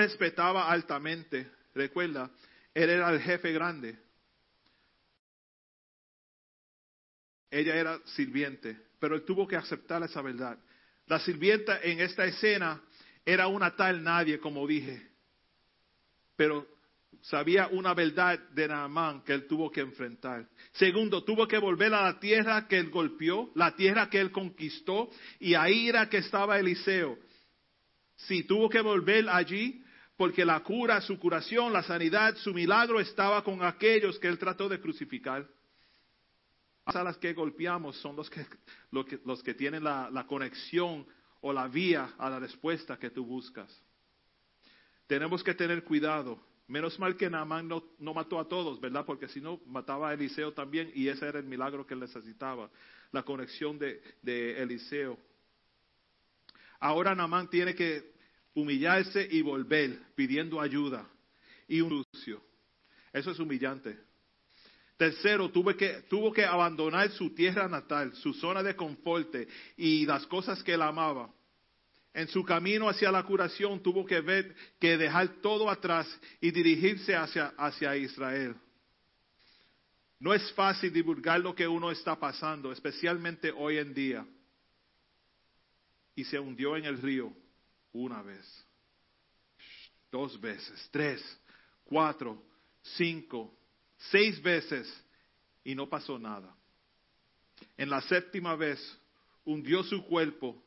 respetaba altamente. Recuerda, él era el jefe grande. Ella era sirviente, pero él tuvo que aceptar esa verdad. La sirvienta en esta escena era una tal nadie, como dije, pero sabía una verdad de Naamán que él tuvo que enfrentar. Segundo, tuvo que volver a la tierra que él golpeó, la tierra que él conquistó, y ahí era que estaba Eliseo. Sí, tuvo que volver allí porque la cura, su curación, la sanidad, su milagro estaba con aquellos que él trató de crucificar. A las que golpeamos son los que, los que, tienen la, la conexión o la vía a la respuesta que tú buscas. Tenemos que tener cuidado Menos mal que Naamán no, no, mató a todos, ¿verdad? Porque si no, mataba a Eliseo también y ese era el milagro que él necesitaba, la conexión de, de Eliseo. Ahora Naamán tiene que humillarse y volver pidiendo ayuda y un lucio. Eso es humillante. Tercero, tuvo que, tuvo que abandonar su tierra natal, su zona de confort y las cosas que él amaba en su camino hacia la curación tuvo que ver que dejar todo atrás y dirigirse hacia, hacia Israel. No es fácil divulgar lo que uno está pasando, especialmente hoy en día. Y se hundió en el río una vez, dos veces, tres, cuatro, cinco, seis veces y no pasó nada. En la séptima vez hundió su cuerpo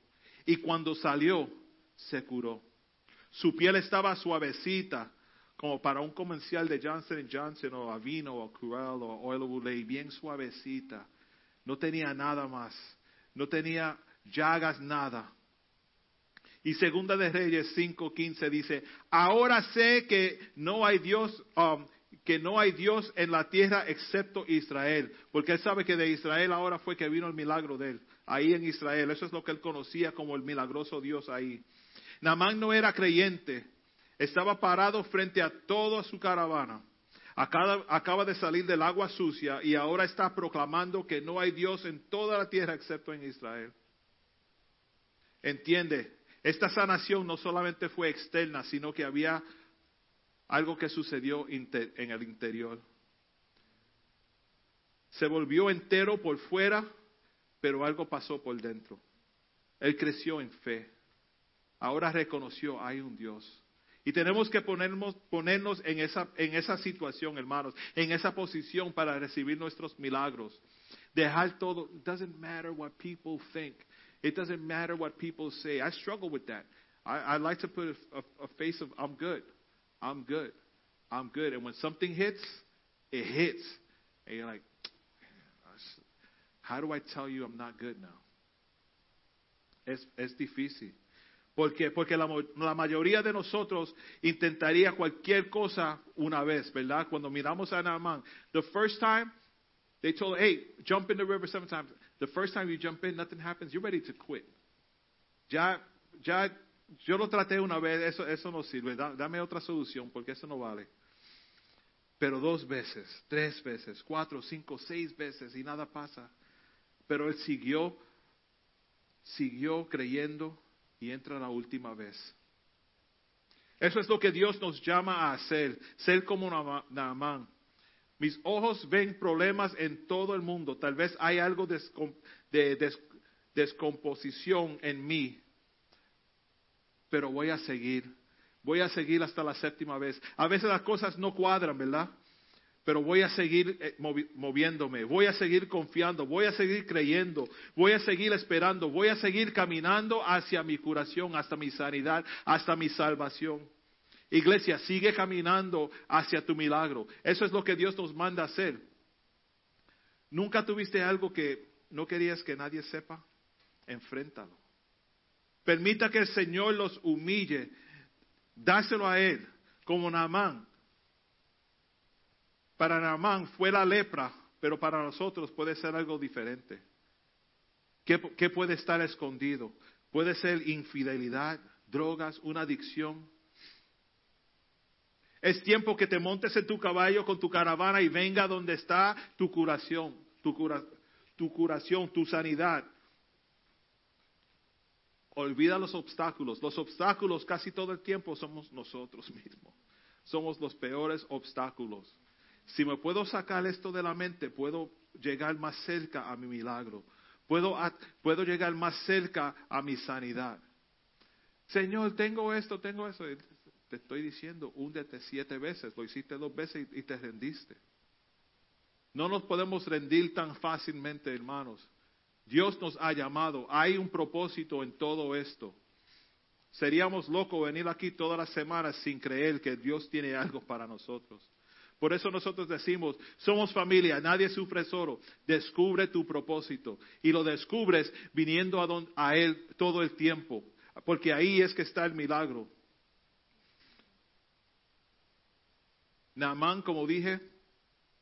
y cuando salió, se curó. Su piel estaba suavecita, como para un comercial de Johnson Johnson o Avino o Curel o Oil of Olay, bien suavecita. No tenía nada más. No tenía llagas, nada. Y segunda de Reyes 5:15 dice, ahora sé que no hay Dios, um, que no hay Dios en la tierra excepto Israel, porque él sabe que de Israel ahora fue que vino el milagro de él ahí en Israel. Eso es lo que él conocía como el milagroso Dios ahí. Namán no era creyente, estaba parado frente a toda su caravana. Acaba, acaba, de salir del agua sucia y ahora está proclamando que no hay Dios en toda la tierra excepto en Israel. Entiende, esta sanación no solamente fue externa, sino que había algo que sucedió en el interior. Se volvió entero por fuera pero algo pasó por dentro. Él creció en fe. Ahora reconoció, hay un Dios. Y tenemos que ponernos, ponernos en, esa, en esa situación, hermanos, en esa posición para recibir nuestros milagros. Dejar todo. It doesn't matter what people think. It doesn't matter what people say. I struggle with that. I, I like to put a, a, a face of, I'm good. I'm good. I'm good. And when something hits, it hits. And you're like, How do I tell you I'm not good now? Es, es difícil. ¿Por qué? Porque la, la, mayoría de nosotros intentaría cualquier cosa una vez, ¿verdad? Cuando miramos a Naaman, the first time they told, hey, jump in the river seven times. The first time you jump in, nothing happens, you're ready to quit. Ya, ya, yo lo traté una vez, eso, eso no sirve, dame otra solución porque eso no vale. Pero dos veces, tres veces, cuatro, cinco, seis veces y nada pasa. Pero él siguió, siguió creyendo y entra la última vez. Eso es lo que Dios nos llama a hacer, ser como Naamán. Mis ojos ven problemas en todo el mundo. Tal vez hay algo de descomposición en mí, pero voy a seguir. Voy a seguir hasta la séptima vez. A veces las cosas no cuadran, ¿verdad? pero voy a seguir eh, moviéndome, voy a seguir confiando, voy a seguir creyendo, voy a seguir esperando, voy a seguir caminando hacia mi curación, hasta mi sanidad, hasta mi salvación. Iglesia, sigue caminando hacia tu milagro. Eso es lo que Dios nos manda hacer. ¿Nunca tuviste algo que no querías que nadie sepa? Enfréntalo. Permita que el Señor los humille. Dáselo a Él, como Naamán. Para Naamán fue la lepra, pero para nosotros puede ser algo diferente. ¿Qué, ¿Qué, puede estar escondido? Puede ser infidelidad, drogas, una adicción. Es tiempo que te montes en tu caballo con tu caravana y venga donde está tu curación, tu, cura, tu curación, tu sanidad. Olvida los obstáculos. Los obstáculos casi todo el tiempo somos nosotros mismos. Somos los peores obstáculos. Si me puedo sacar esto de la mente, puedo llegar más cerca a mi milagro. Puedo, puedo llegar más cerca a mi sanidad. Señor, tengo esto, tengo eso. Te estoy diciendo, húndete siete veces. Lo hiciste dos veces y te rendiste. No nos podemos rendir tan fácilmente, hermanos. Dios nos ha llamado. Hay un propósito en todo esto. Seríamos locos venir aquí todas las semanas sin creer que Dios tiene algo para nosotros. Por eso nosotros decimos, somos familia, nadie sufre solo. Descubre tu propósito y lo descubres viniendo a, a Él todo el tiempo, porque ahí es que está el milagro. Naamán, como dije,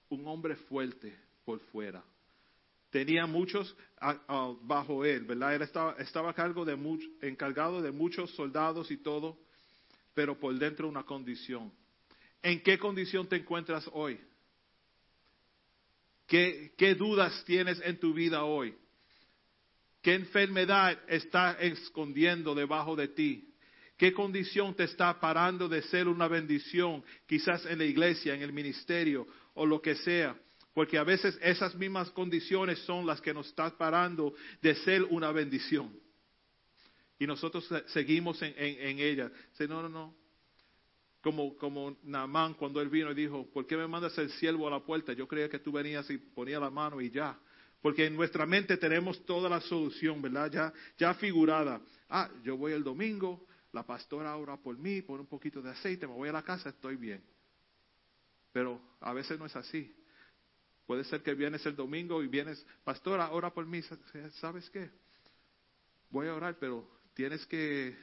un hombre fuerte por fuera tenía muchos bajo él, ¿verdad? Él estaba, cargo de encargado de muchos soldados y todo, pero por dentro una condición. ¿En qué condición te encuentras hoy? ¿Qué, ¿Qué dudas tienes en tu vida hoy? ¿Qué enfermedad está escondiendo debajo de ti? ¿Qué condición te está parando de ser una bendición, quizás en la iglesia, en el ministerio o lo que sea? Porque a veces esas mismas condiciones son las que nos están parando de ser una bendición. Y nosotros seguimos en, en. Dice, no, no, no. Como, como Naamán cuando él vino y dijo, ¿por qué me mandas el siervo a la puerta? Yo creía que tú venías y ponía la mano y ya. Porque en nuestra mente tenemos toda la solución, ¿verdad? Ya, ya figurada. Ah, yo voy el domingo, la pastora ora por mí, pone un poquito de aceite, me voy a la casa, estoy bien. Pero a veces no es así. Puede ser que vienes el domingo y vienes, pastora, ora por mí. ¿Sabes qué? Voy a orar, pero tienes que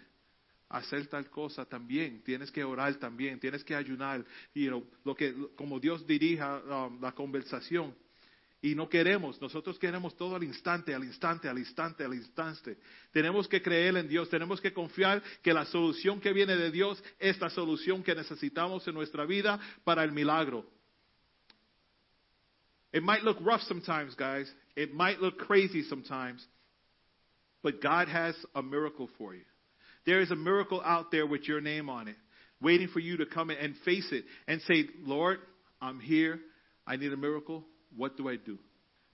hacer tal cosa también, tienes que orar también, tienes que ayunar, y lo que, como Dios dirija um, la conversación. Y no queremos, nosotros queremos todo al instante, al instante, al instante, al instante. Tenemos que creer en Dios, tenemos que confiar que la solución que viene de Dios es la solución que necesitamos en nuestra vida para el milagro. It might look rough sometimes, guys. It might look crazy sometimes. But God has a miracle for you. There is a miracle out there with your name on it, waiting for you to come and face it and say, Lord, I'm here. I need a miracle. What do I do?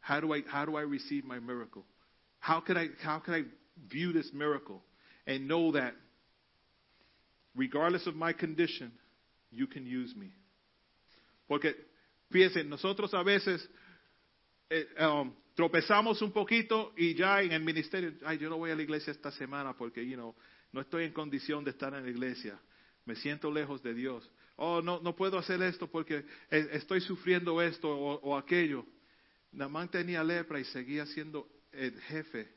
How do I, how do I receive my miracle? How can I, how can I view this miracle and know that regardless of my condition, you can use me? Porque Fíjense, nosotros a veces eh, um, tropezamos un poquito y ya en el ministerio, ay, yo no voy a la iglesia esta semana porque, you know, no estoy en condición de estar en la iglesia. Me siento lejos de Dios. Oh, no, no puedo hacer esto porque eh, estoy sufriendo esto o, aquello. Namán tenía lepra y seguía siendo el jefe.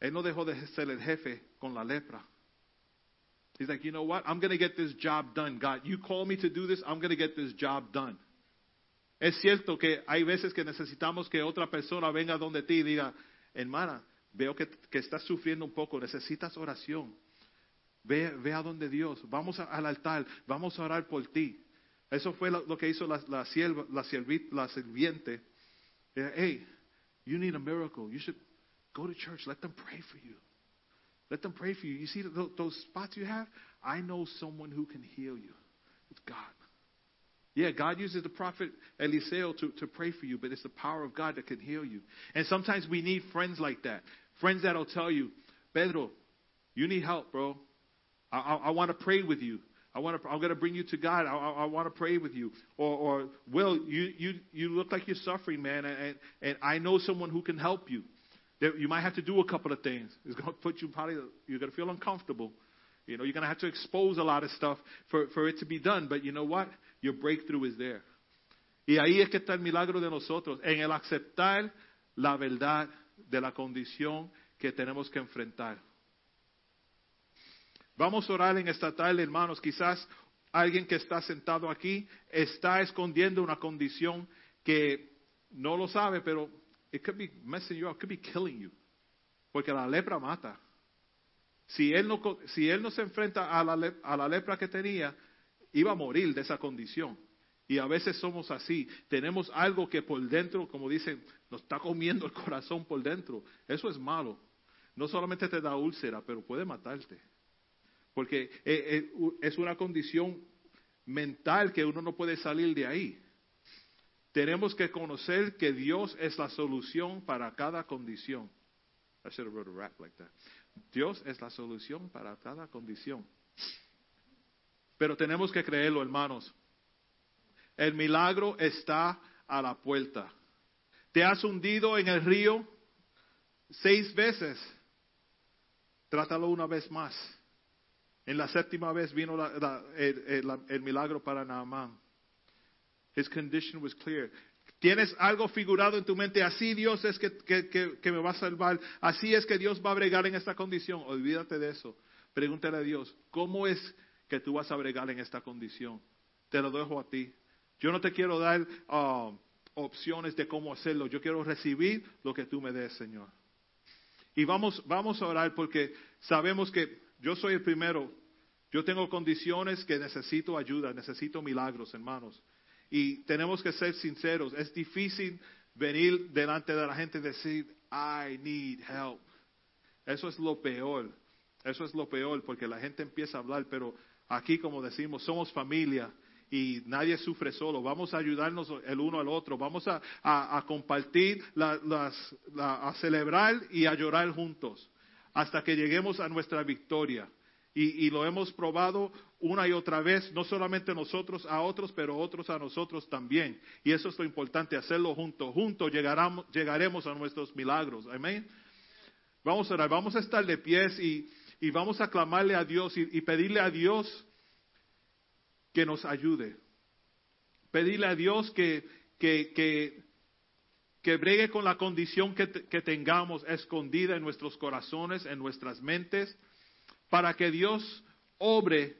Él no dejó de ser el jefe con la lepra. He's like, you know what? I'm going to get this job done. God, you call me to do this. I'm going to get this job done. Es cierto que hay veces que necesitamos que otra persona venga donde ti y diga, hermana, veo que, estás sufriendo un poco, necesitas oración. Ve, ve a donde Dios, vamos a, al altar, vamos a orar por ti. Eso fue lo, que hizo la, la, sierva, la, la sirviente. Eh, hey, you need a miracle. You should go to church. Let them pray for you. Let them pray for you. You see those spots you have? I know someone who can heal you. It's God. Yeah, God uses the prophet Eliseo to, to pray for you, but it's the power of God that can heal you. And sometimes we need friends like that. Friends that'll tell you, Pedro, you need help, bro. I, I, I want to pray with you. I want to, I'm going to bring you to God. I, I, I want to pray with you. Or, or Will, you, you, you look like you're suffering, man, and, and I know someone who can help you. You might have to do a couple of things. It's going to put you probably, you're going to feel uncomfortable. You know, you're going to have to expose a lot of stuff for, for it to be done. But you know what? Your breakthrough is there. Y ahí es que está el milagro de nosotros, en el aceptar la verdad de la condición que tenemos que enfrentar. Vamos a orar en esta tarde, hermanos. Quizás alguien que está sentado aquí está escondiendo una condición que no lo sabe, pero it could be messing you up, it could be killing you. Porque la lepra mata. Si él no, si él no se enfrenta a la, a la lepra que tenía, iba a morir de esa condición. Y a veces somos así. Tenemos algo que por dentro, como dicen, nos está comiendo el corazón por dentro. Eso es malo. no solamente te da úlcera, pero puede matarte. Porque eh, eh, es una condición mental que uno no puede salir de ahí. Tenemos que conocer que Dios es la solución para cada condición. I should have wrote a rap like that. Dios es la solución para cada condición. Pero tenemos que creerlo, hermanos. El milagro está a la puerta. Te has hundido en el río seis veces. Trátalo una vez más. En la séptima vez vino el, milagro para Naamán. His condition was clear. Tienes algo figurado en tu mente, así Dios es que, que, me va a salvar, así es que Dios va a bregar en esta condición. Olvídate de eso. Pregúntale a Dios, ¿cómo es que tú vas a bregar en esta condición? Te lo dejo a ti. Yo no te quiero dar uh, opciones de cómo hacerlo, yo quiero recibir lo que tú me des, Señor. Y vamos, vamos a orar porque sabemos que yo soy el primero. Yo tengo condiciones que necesito ayuda, necesito milagros, hermanos. Y tenemos que ser sinceros. Es difícil venir delante de la gente y decir, I need help. Eso es lo peor. Eso es lo peor porque la gente empieza a hablar, pero aquí, como decimos, somos familia y nadie sufre solo. Vamos a ayudarnos el uno al otro. Vamos a, compartir, a celebrar y a llorar juntos hasta que lleguemos a nuestra victoria. Y, lo hemos probado una y otra vez, no solamente nosotros a otros, pero otros a nosotros también. Y eso es lo importante, hacerlo juntos. Juntos llegaremos a nuestros milagros. Amén. Vamos a orar, vamos a estar de pies y, vamos a clamarle a Dios y pedirle a Dios que nos ayude. Pedirle a Dios que, que, que, bregue con la condición que, que tengamos escondida en nuestros corazones, en nuestras mentes, para que Dios obre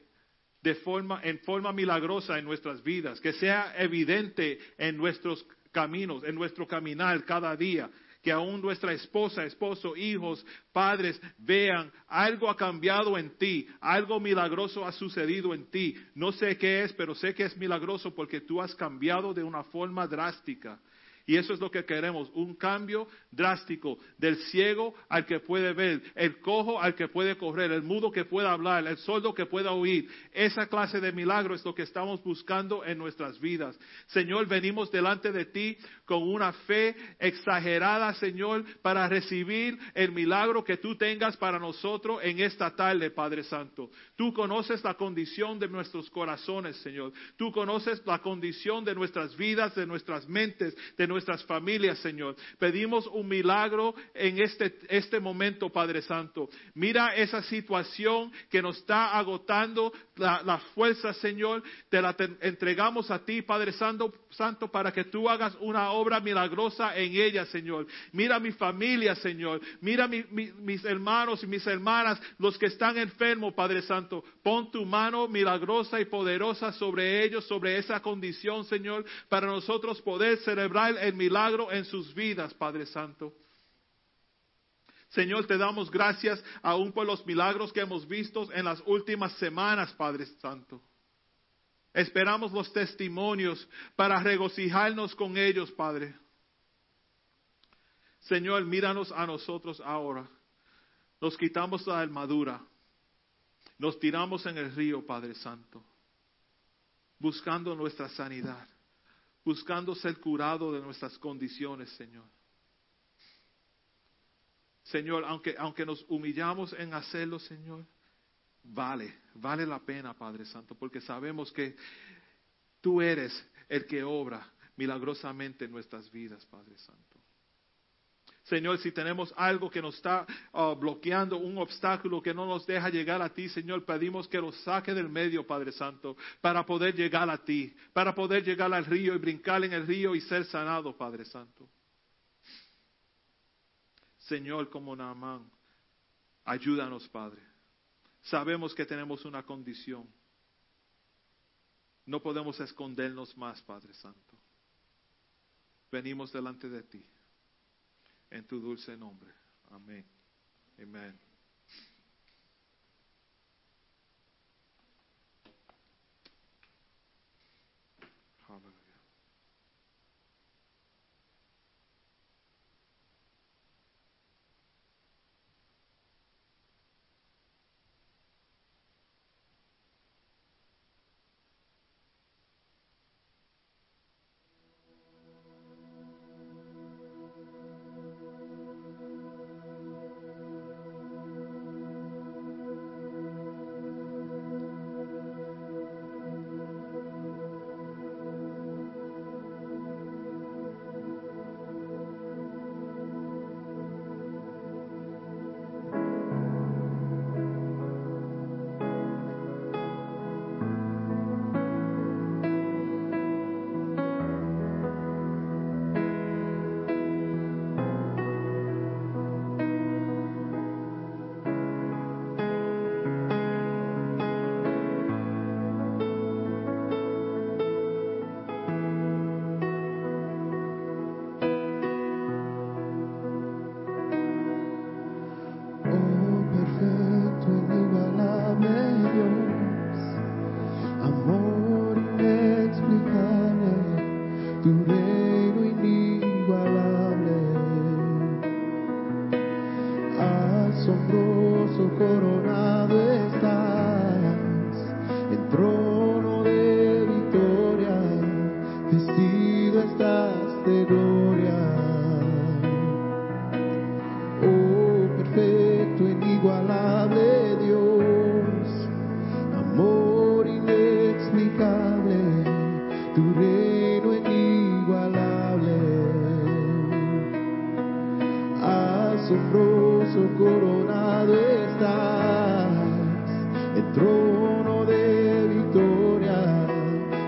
de forma, en forma milagrosa en nuestras vidas, que sea evidente en nuestros caminos, en nuestro caminar cada día, que aún nuestra esposa, esposo, hijos, padres vean algo ha cambiado en ti, algo milagroso ha sucedido en ti. No sé qué es, pero sé que es milagroso porque tú has cambiado de una forma drástica. Y eso es lo que queremos, un cambio drástico del ciego al que puede ver, el cojo al que puede correr, el mudo que pueda hablar, el sordo que pueda oír. Esa clase de milagro es lo que estamos buscando en nuestras vidas. Señor, venimos delante de ti con una fe exagerada, Señor, para recibir el milagro que tú tengas para nosotros en esta tarde, Padre Santo. Tú conoces la condición de nuestros corazones, Señor. Tú conoces la condición de nuestras vidas, de nuestras mentes, de nuestras nuestras familias, Señor. Pedimos un milagro en este, este momento, Padre Santo. Mira esa situación que nos está agotando la, fuerza, Señor. Te la entregamos a ti, Padre Santo, Santo, para que tú hagas una obra milagrosa en ella, Señor. Mira mi familia, Señor. Mira mis hermanos y mis hermanas, los que están enfermos, Padre Santo. Pon tu mano milagrosa y poderosa sobre ellos, sobre esa condición, Señor, para nosotros poder celebrar el milagro en sus vidas, Padre Santo. Señor, te damos gracias aún por los milagros que hemos visto en las últimas semanas, Padre Santo. Esperamos los testimonios para regocijarnos con ellos, Padre. Señor, míranos a nosotros ahora. Nos quitamos la armadura. Nos tiramos en el río, Padre Santo, buscando nuestra sanidad buscando ser curado de nuestras condiciones, Señor. Señor, aunque, aunque nos humillamos en hacerlo, Señor, vale, vale la pena, Padre Santo, porque sabemos que tú eres el que obra milagrosamente en nuestras vidas, Padre Santo. Señor, si tenemos algo que nos está ah, bloqueando, un obstáculo que no nos deja llegar a ti, Señor, pedimos que lo saque del medio, Padre Santo, para poder llegar a ti, para poder llegar al río y brincar en el río y ser sanado, Padre Santo. Señor, como Naamán, ayúdanos, Padre. Sabemos que tenemos una condición. No podemos escondernos más, Padre Santo. Venimos delante de ti en tu dulce nombre. Amén. Amén.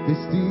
Vestido estás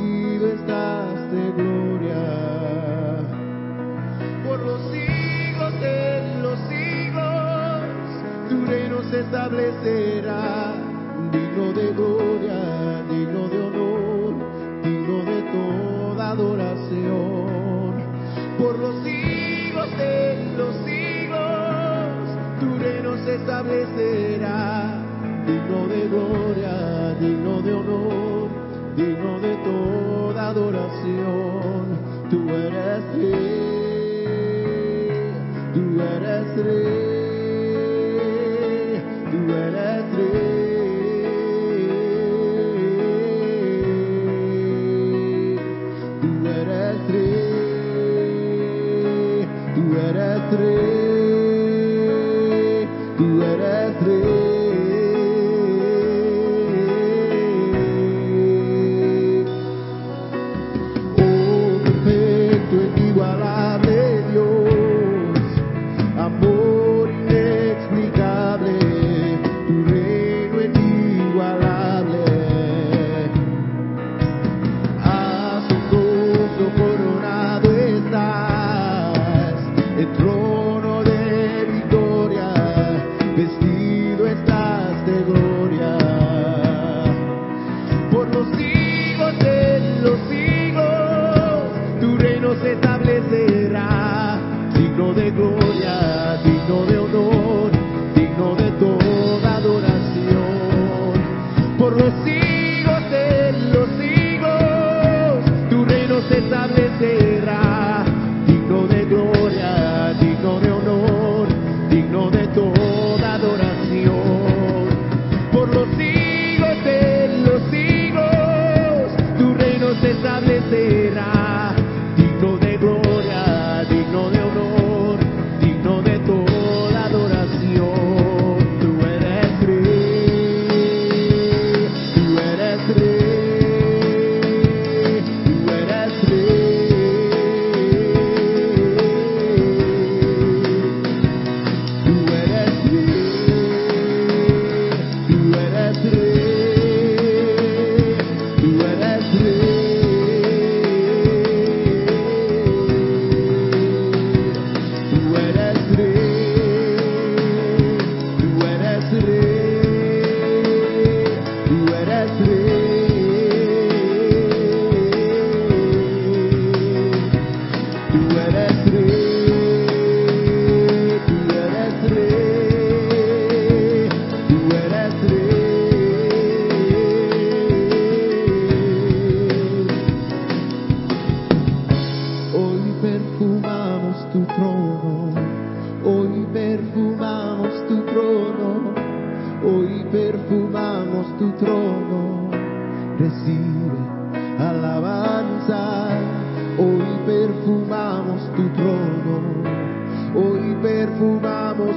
eres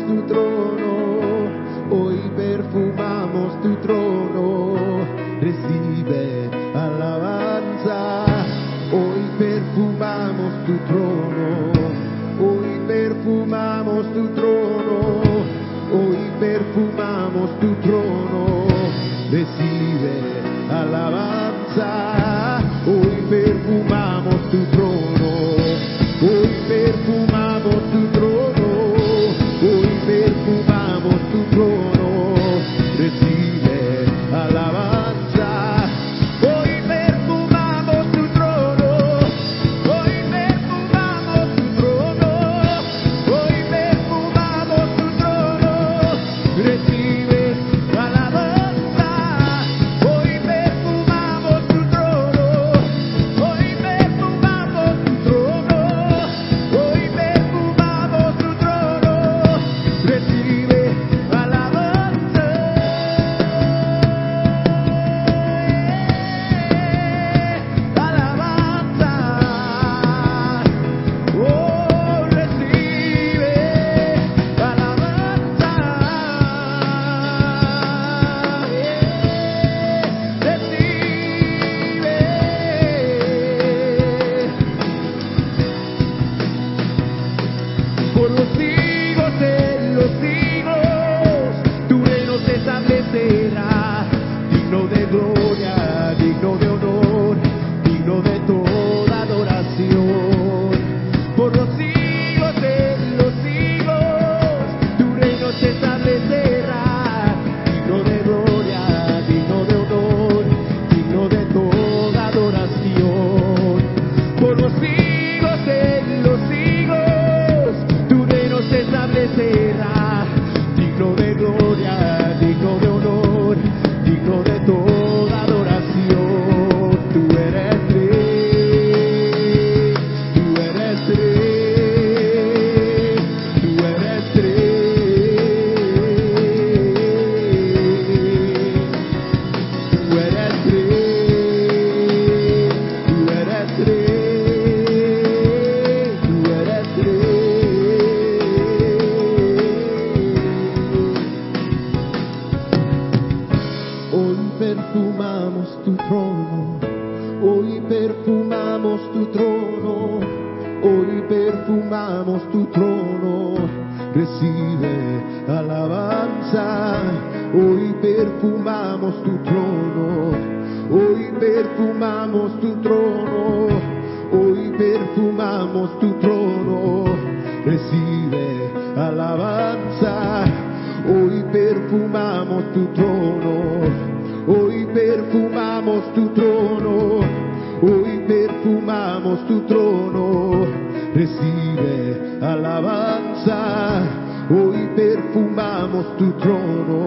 tu trono, Great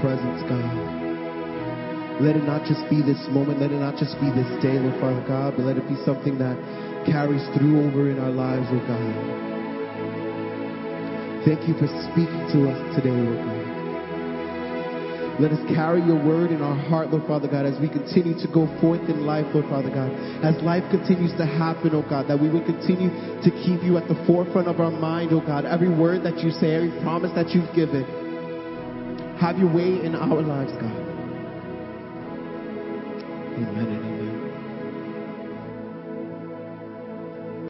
Presence, God. Let it not just be this moment, let it not just be this day, Lord Father God, but let it be something that carries through over in our lives, Lord God. Thank you for speaking to us today, Lord God. Let us carry your word in our heart, Lord Father God, as we continue to go forth in life, Lord Father God. As life continues to happen, oh God, that we will continue to keep you at the forefront of our mind, oh God. Every word that you say, every promise that you've given, have your way in our lives, God. Amen